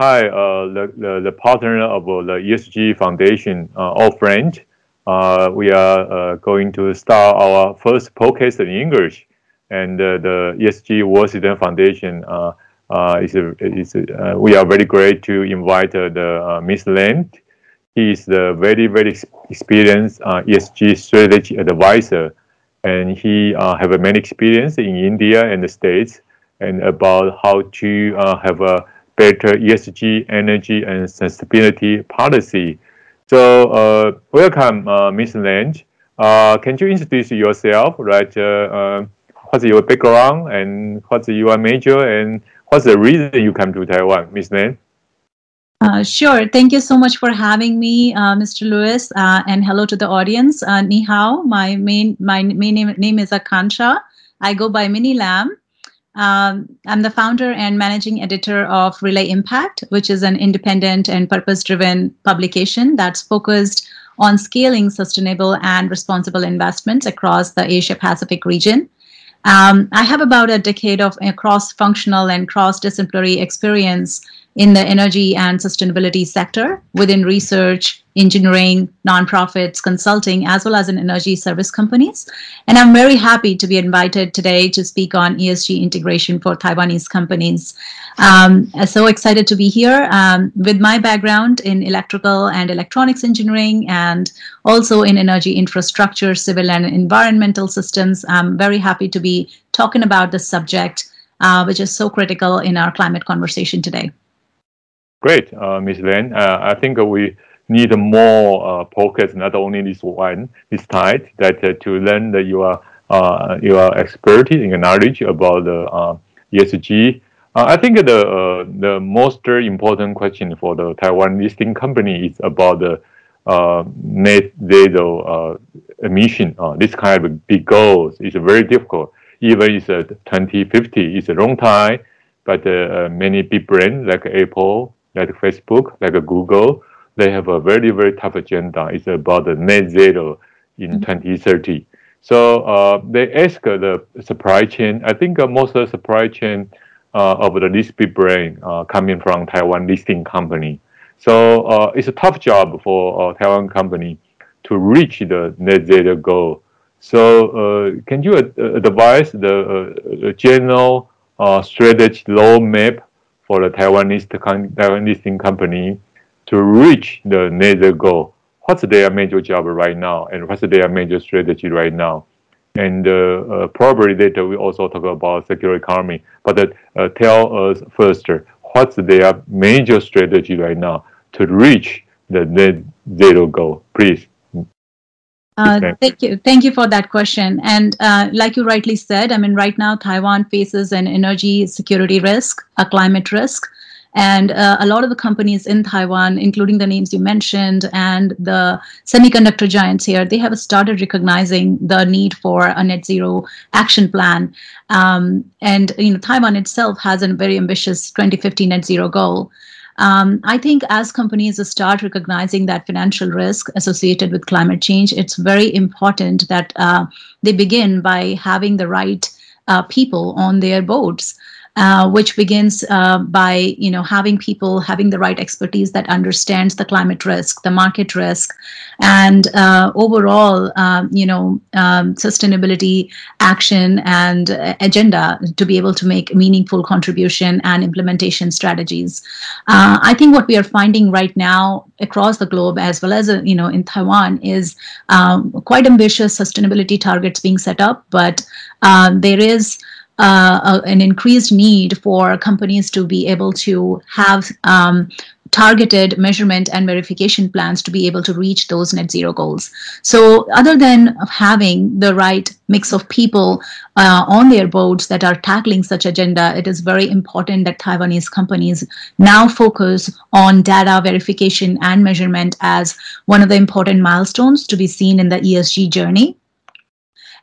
hi, uh, the, the, the partner of uh, the ESG Foundation, uh, friends. Uh, we are uh, going to start our first podcast in English, and uh, the ESG World Citizen Foundation uh, is, is we are very great to invite the Miss Land. He is the very very experienced ESG strategy advisor, and he have a many experience in India and the States, and about how to have a better ESG, energy, and sustainability policy. So, uh, welcome, uh, Ms. Lange. Uh, can you introduce yourself, right? Uh, uh, what's your background and what's your major and what's the reason you come to Taiwan, Ms. Lange? Uh, sure. Thank you so much for having me, uh, Mr. Lewis, uh, and hello to the audience. Uh, ni hao. My main my main name, name is Aakansha. I go by Mini Lam. Um, I'm the founder and managing editor of Relay Impact, which is an independent and purpose driven publication that's focused on scaling sustainable and responsible investments across the Asia Pacific region. Um, I have about a decade of cross functional and cross disciplinary experience in the energy and sustainability sector within research, engineering, nonprofits, consulting, as well as in energy service companies. And I'm very happy to be invited today to speak on ESG integration for Taiwanese companies. Um, so excited to be here um, with my background in electrical and electronics engineering and also in energy infrastructure, civil and environmental systems. I'm very happy to be talking about this subject, uh, which is so critical in our climate conversation today. Great, uh, Ms. Len. Uh, I think we need more uh, not only this one, this time, that uh, to learn that your uh, your expertise and knowledge about the uh, ESG. Uh, I think the uh, the most important question for the Taiwan listing company is about the net zero emission. this kind of big goals is very difficult. Even it's uh, 2050, it's a long time, but many big brands like Apple, like Facebook, like Google, they have a very, very tough agenda. It's about the net zero in mm-hmm. 2030. So uh, they ask the supply chain. I think uh, most of the supply chain uh, of the listed brand uh, coming from Taiwan listing company. So uh, it's a tough job for Taiwan company to reach the net zero goal. So uh, can you advise the general strategy roadmap for the Taiwanese Taiwan listing company to reach the net goal. What's their major job right now, and what's their major strategy right now? And uh, uh, probably later we also talk about circular economy. But uh, tell us first, what's their major strategy right now to reach the net zero goal, please? Uh, thank you. Thank you for that question. And uh, like you rightly said, I mean, right now, Taiwan faces an energy security risk, a climate risk. And uh, a lot of the companies in Taiwan, including the names you mentioned and the semiconductor giants here, they have started recognizing the need for a net zero action plan. Um, and you know, Taiwan itself has a very ambitious 2050 net zero goal. Um, I think as companies start recognizing that financial risk associated with climate change, it's very important that uh, they begin by having the right uh, people on their boards uh, which begins uh, by you know having people having the right expertise that understands the climate risk, the market risk, and uh, overall um, you know um, sustainability action and agenda to be able to make meaningful contribution and implementation strategies. Uh, I think what we are finding right now across the globe as well as uh, you know in Taiwan is um, quite ambitious sustainability targets being set up, but uh, there is uh, an increased need for companies to be able to have um, targeted measurement and verification plans to be able to reach those net zero goals. So, other than having the right mix of people uh, on their boards that are tackling such agenda, it is very important that Taiwanese companies now focus on data verification and measurement as one of the important milestones to be seen in the ESG journey.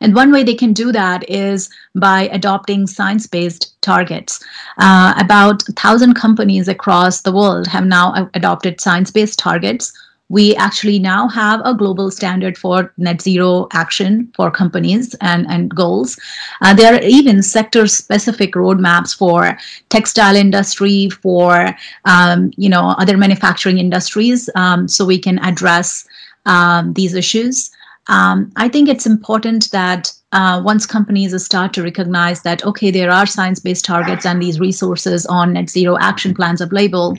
And one way they can do that is by adopting science based targets. Uh, about 1,000 companies across the world have now adopted science based targets we actually now have a global standard for net zero action for companies and, and goals. Uh, there are even sector specific roadmaps for textile industry, for um, you know other manufacturing industries, um, so we can address um, these issues. Um, I think it's important that uh, once companies start to recognize that, okay, there are science based targets and these resources on net zero action plans available,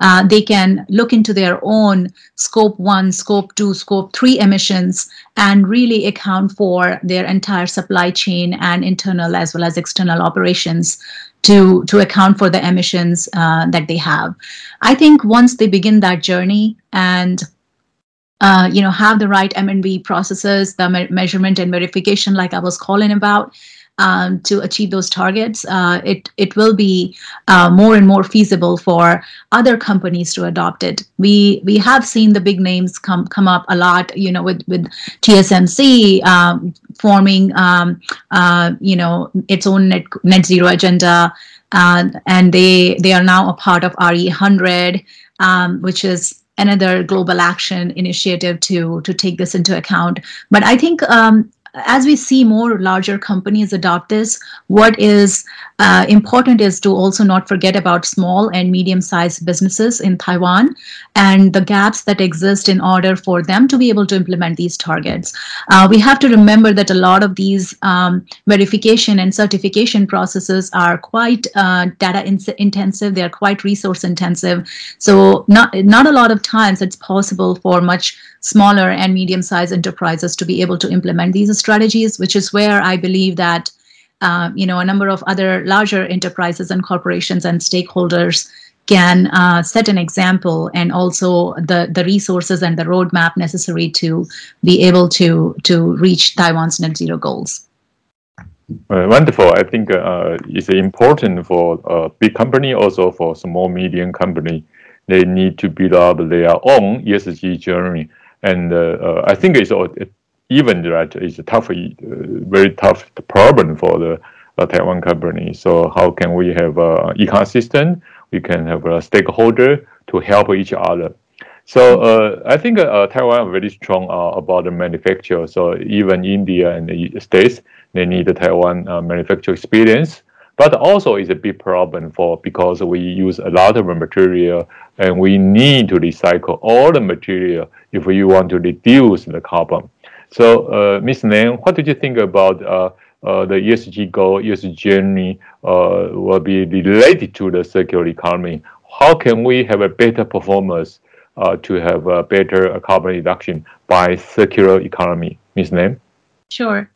uh, they can look into their own scope one, scope two, scope three emissions and really account for their entire supply chain and internal as well as external operations to to account for the emissions uh, that they have. I think once they begin that journey and uh, you know, have the right M&V processes, the me- measurement and verification, like I was calling about, um, to achieve those targets, uh, it it will be uh, more and more feasible for other companies to adopt it. We we have seen the big names come come up a lot, you know, with with TSMC um, forming, um, uh, you know, its own net, net zero agenda, uh, and they they are now a part of RE100, um, which is another global action initiative to to take this into account. But I think um, as we see more larger companies adopt this, what is uh, important is to also not forget about small and medium sized businesses in Taiwan and the gaps that exist in order for them to be able to implement these targets. Uh, we have to remember that a lot of these um, verification and certification processes are quite uh, data in- intensive, they are quite resource intensive. So, not, not a lot of times it's possible for much smaller and medium sized enterprises to be able to implement these strategies, which is where I believe that uh, you know, a number of other larger enterprises and corporations and stakeholders can uh, set an example and also the, the resources and the roadmap necessary to be able to, to reach Taiwan's net zero goals. Uh, wonderful. I think uh, it's important for a big company, also for small, medium company. They need to build up their own ESG journey. And uh, uh, I think it's even that is a tough, uh, very tough problem for the Taiwan company. So how can we have an ecosystem? We can have a stakeholder to help each other. So uh, I think uh, Taiwan are very strong uh, about the manufacture. So even India and the States, they need the Taiwan manufacturing experience. But also is a big problem for because we use a lot of material and we need to recycle all the material if we want to reduce the carbon. So, uh, Ms. Lan, what did you think about uh, uh, the ESG goal, ESG journey uh, will be related to the circular economy? How can we have a better performance uh, to have a better carbon reduction by circular economy? Ms. Lan? Sure.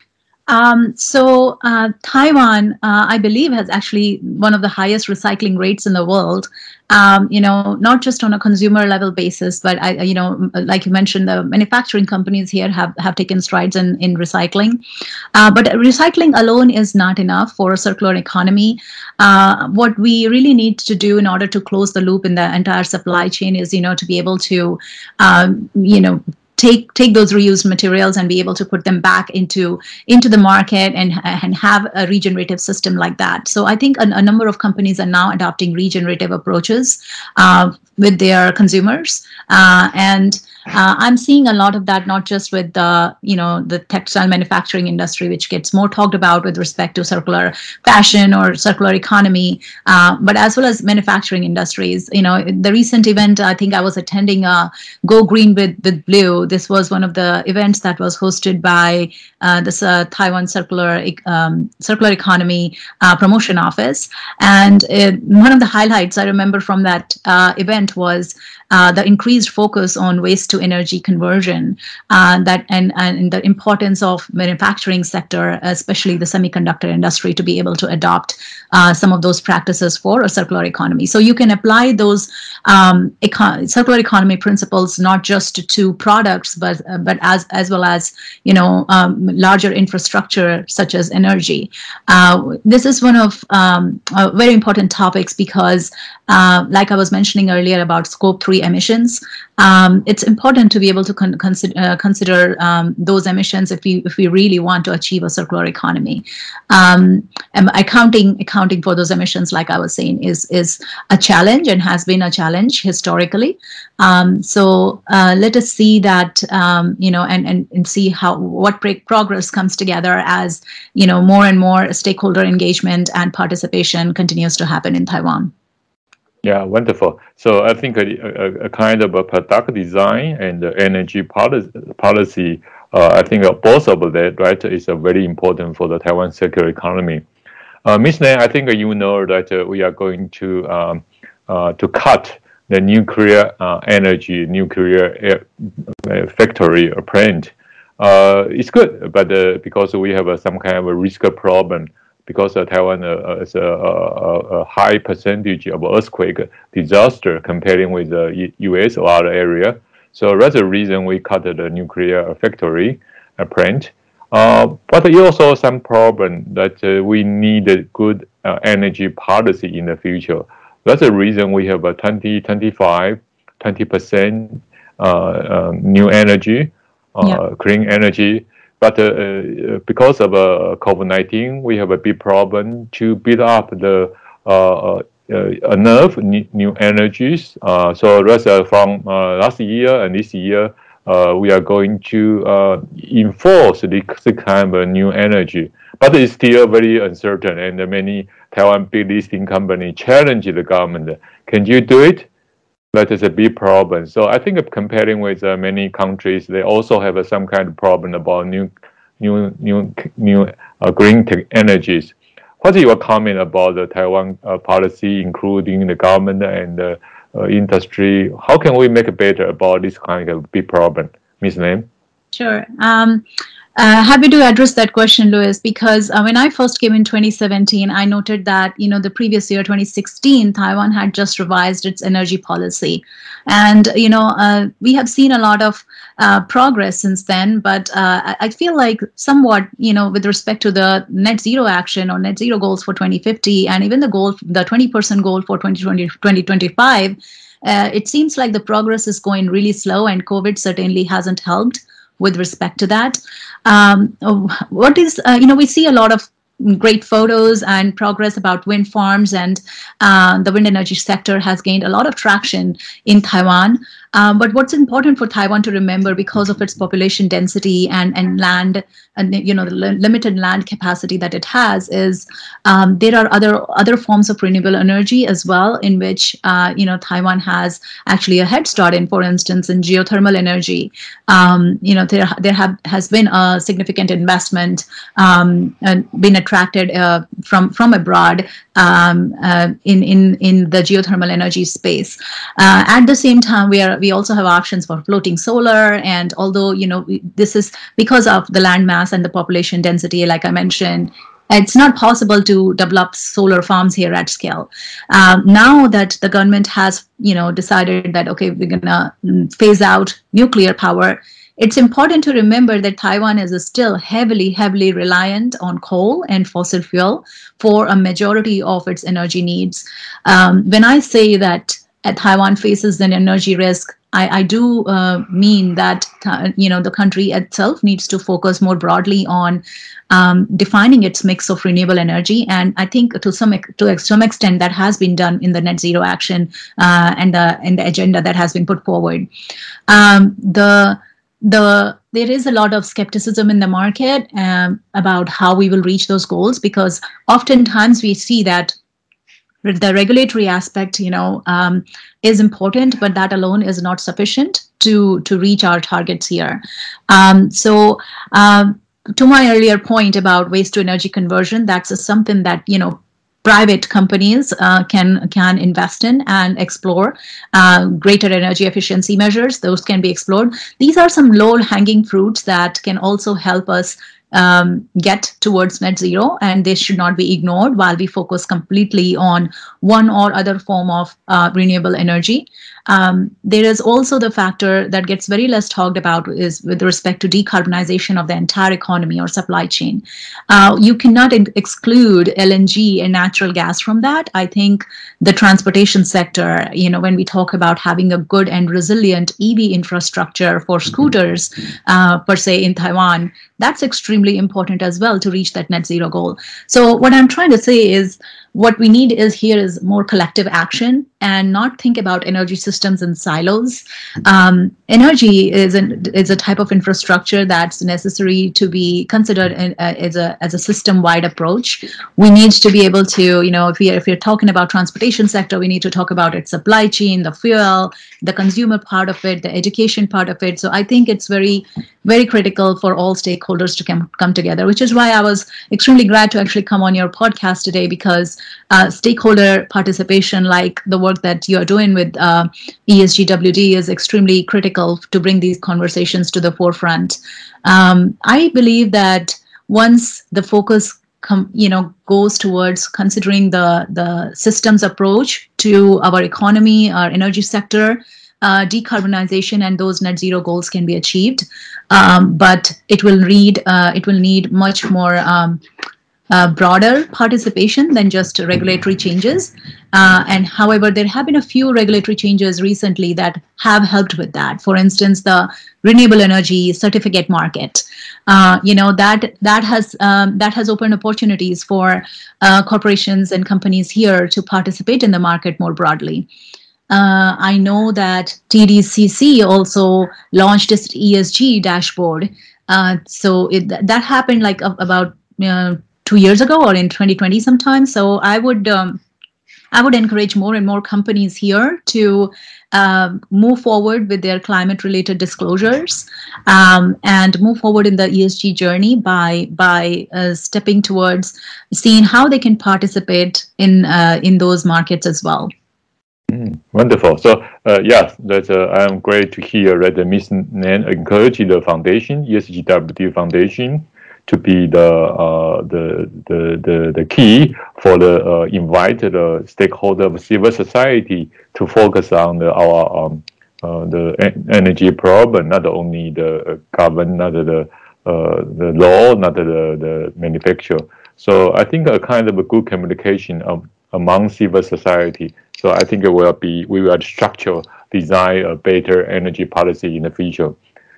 Um, so uh, Taiwan, uh, I believe, has actually one of the highest recycling rates in the world. Um, you know, not just on a consumer level basis, but I, you know, like you mentioned, the manufacturing companies here have have taken strides in in recycling. Uh, but recycling alone is not enough for a circular economy. Uh, what we really need to do in order to close the loop in the entire supply chain is, you know, to be able to, um, you know, take take those reused materials and be able to put them back into into the market and and have a regenerative system like that. So i think a, a number of companies are now adopting regenerative approaches uh, with their consumers uh, and uh, I'm seeing a lot of that, not just with the you know the textile manufacturing industry, which gets more talked about with respect to circular fashion or circular economy, uh, but as well as manufacturing industries. You know, the recent event I think I was attending, uh, Go Green with with Blue. This was one of the events that was hosted by uh, this uh, Taiwan Circular um, Circular Economy uh, Promotion Office, and it, one of the highlights I remember from that event was uh, the increased focus on waste to energy conversion uh, that and, and the importance of manufacturing sector especially the semiconductor industry to be able to adopt uh, some of those practices for a circular economy. So you can apply those um, eco- circular economy principles not just to products but uh, but as as well as you know um, larger infrastructure such as energy. Uh, this is one of um, very important topics because like i was mentioning earlier about scope 3 emissions. Um, it's important to be able to con- consider, uh, consider um, those emissions if we if we really want to achieve a circular economy. Um, accounting accounting for those emissions, like I was saying, is is a challenge and has been a challenge historically. Um, so uh, let us see that um, you know and, and and see how what progress comes together as you know more and more stakeholder engagement and participation continues to happen in Taiwan. Yeah, wonderful. So I think a, a, a kind of a product design and energy policy, policy uh, I think both of that, right, is uh, very important for the Taiwan circular economy. Uh, Ms. Lan, I think you know that uh, we are going to um, uh, to cut the nuclear uh, energy, nuclear factory or plant. it's good, but because we have some kind of a risk problem because uh, Taiwan uh, is a, a, a, high percentage of earthquake disaster comparing with the U.S. or other area. So that's the reason we cut the nuclear factory uh, plant. Uh, but it also some problem that uh, we need a good uh, energy policy in the future. That's the reason we have a 20, 25, 20% um, new energy, yeah. clean energy but uh, uh, because of uh, COVID-19, we have a big problem to build up the uh, uh, enough new energies. Uh, so that's from last year and this year, we are going to enforce this kind of new energy. But it's still very uncertain, and many Taiwan big listing company challenge the government. Can you do it? That is a big problem. So I think comparing with uh, many countries, they also have uh, some kind of problem about new, new, new, new uh, green energies. What is your comment about the Taiwan uh, policy, including the government and the uh, industry? How can we make it better about this kind of big problem, Ms. Lam? Sure. Um, uh, happy to address that question, Louis, because uh, when I first came in 2017, I noted that you know the previous year, 2016, Taiwan had just revised its energy policy, and you know uh, we have seen a lot of uh, progress since then. But uh, I feel like somewhat, you know, with respect to the net zero action or net zero goals for 2050, and even the goal, the 20% goal for 2020 2025. Uh, it seems like the progress is going really slow, and COVID certainly hasn't helped with respect to that. Um, what is, uh, you know, we see a lot of great photos and progress about wind farms and uh, the wind energy sector has gained a lot of traction in Taiwan. Um, but what's important for Taiwan to remember because of its population density and, and land and you know the limited land capacity that it has is um, there are other other forms of renewable energy as well in which uh, you know Taiwan has actually a head start in for instance in geothermal energy. Um, you know there there have has been a significant investment um, and been attracted uh, from from abroad um, uh, in in in the geothermal energy space. Uh, at the same time we are we also have options for floating solar and although you know this is because of the land mass and the population density, like I mentioned, it's not possible to develop solar farms here at scale. Um, now that the government has, you know, decided that okay, we're gonna phase out nuclear power, it's important to remember that Taiwan is still heavily, heavily reliant on coal and fossil fuel for a majority of its energy needs. Um, when I say that Taiwan faces an energy risk, I, I do uh, mean that uh, you know the country itself needs to focus more broadly on um, defining its mix of renewable energy, and I think to some to some extent that has been done in the net zero action uh, and the and the agenda that has been put forward. Um, the the there is a lot of skepticism in the market um, about how we will reach those goals because oftentimes we see that the regulatory aspect, you know, um, is important, but that alone is not sufficient to to reach our targets here. Um, so. Um, to my earlier point about waste to energy conversion, that's something that you know private companies uh, can can invest in and explore uh, greater energy efficiency measures those can be explored these are some low hanging fruits that can also help us um, get towards net zero, and they should not be ignored while we focus completely on one or other form of uh, renewable energy. Um, there is also the factor that gets very less talked about is with respect to decarbonization of the entire economy or supply chain. Uh, you cannot in- exclude LNG and natural gas from that. I think the transportation sector, you know, when we talk about having a good and resilient EV infrastructure for scooters, uh, per se, in Taiwan, that's extremely important as well to reach that net zero goal. So, what I'm trying to say is, what we need is here is more collective action and not think about energy systems in silos. Um, energy is an, is a type of infrastructure that's necessary to be considered in, uh, as a as a system wide approach. We need to be able to, you know, if we if we're talking about transportation sector, we need to talk about its supply chain, the fuel, the consumer part of it, the education part of it. So I think it's very very critical for all stakeholders to come come together, which is why I was extremely glad to actually come on your podcast today because uh, stakeholder participation, like the work that you are doing with uh, ESGWD, is extremely critical to bring these conversations to the forefront. Um, I believe that once the focus Com, you know goes towards considering the the systems approach to our economy our energy sector uh, decarbonization and those net zero goals can be achieved um, but it will need uh, it will need much more um, uh, broader participation than just regulatory changes. Uh, and however, there have been a few regulatory changes recently that have helped with that. For instance, the renewable energy certificate market. Uh, you know that that has um, that has opened opportunities for uh, corporations and companies here to participate in the market more broadly. Uh, I know that TDCC also launched its ESG dashboard. Uh, so it, that happened like about two years ago or in 2020 sometime. So I would um, I would encourage more and more companies here to uh, move forward with their climate related disclosures um, and move forward in the ESG journey by by uh, stepping towards seeing how they can participate in uh, in those markets as well. Mm, wonderful. So uh, yes, that's uh, I'm great to hear that Miss Nan encouraged the foundation, ESGWD Foundation, to be the uh, the, the, the the key for the uh, invited uh, stakeholder of civil society to focus on the, our um, uh, the energy problem, not only the government, not the uh, the law, not the the manufacturer. So I think a kind of a good communication of, among civil society. So I think it will be we will structure design a better energy policy in the future.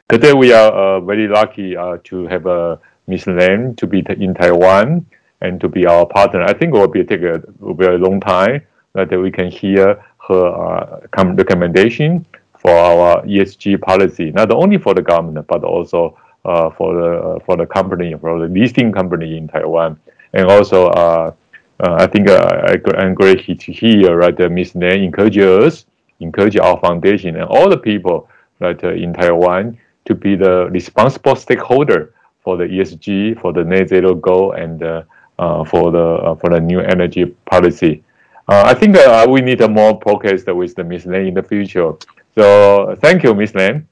Today we are uh, very lucky uh, to have a Ms. Lam to be in Taiwan and to be our partner. I think it will be take a a long time that we can hear her uh, recommendation for our ESG policy, not only for the government but also uh, for the uh, for the company, for the listing company in Taiwan, and also uh, uh, I think uh, I, am great to hear right, uh, Ms. Nan encourage us, encourage our foundation and all the people that in Taiwan to be the responsible stakeholder for the ESG, for the net zero goal, and uh, uh, for the uh, for the new energy policy. I think we need a more podcast with the Ms. Lam in the future. So thank you, Ms. Lam.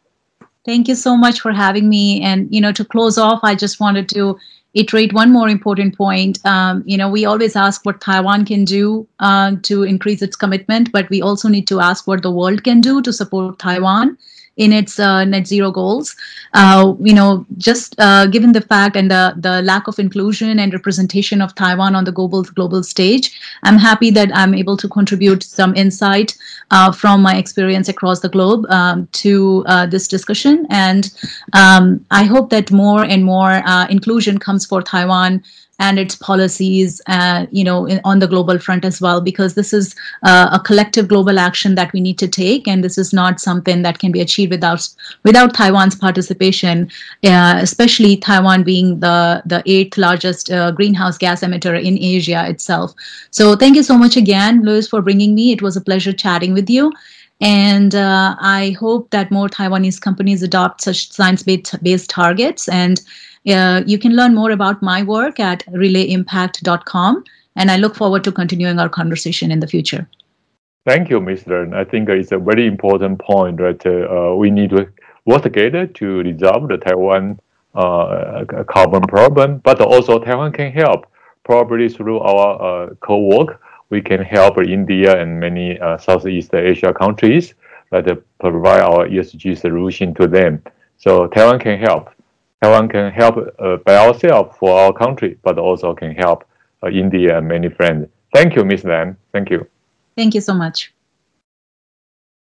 Thank you so much for having me. And you know, to close off, I just wanted to iterate one more important point. Um, you know, we always ask what Taiwan can do uh, to increase its commitment, but we also need to ask what the world can do to support Taiwan in its uh, net zero goals. Uh, you know, just uh, given the fact and the, the lack of inclusion and representation of Taiwan on the global global stage, I'm happy that I'm able to contribute some insight uh, from my experience across the globe um, to uh, this discussion. And um, I hope that more and more uh, inclusion comes for Taiwan and its policies, uh, you know, in, on the global front as well, because this is uh, a collective global action that we need to take, and this is not something that can be achieved without without Taiwan's participation, uh, especially Taiwan being the the eighth largest uh, greenhouse gas emitter in Asia itself. So, thank you so much again, Louis, for bringing me. It was a pleasure chatting with you. And uh, I hope that more Taiwanese companies adopt such science-based targets and uh, you can learn more about my work at relayimpact.com, and I look forward to continuing our conversation in the future. Thank you, Mr. I think it's a very important point that uh, we need to work together to resolve the Taiwan uh, carbon problem, but also Taiwan can help. Probably through our uh, co-work, we can help India and many uh, Southeast Asia countries that provide our ESG solution to them. So Taiwan can help. Taiwan can help uh, by ourselves for our country, but also can help uh, India and many friends. Thank you, Ms. Lam. Thank you. Thank you so much.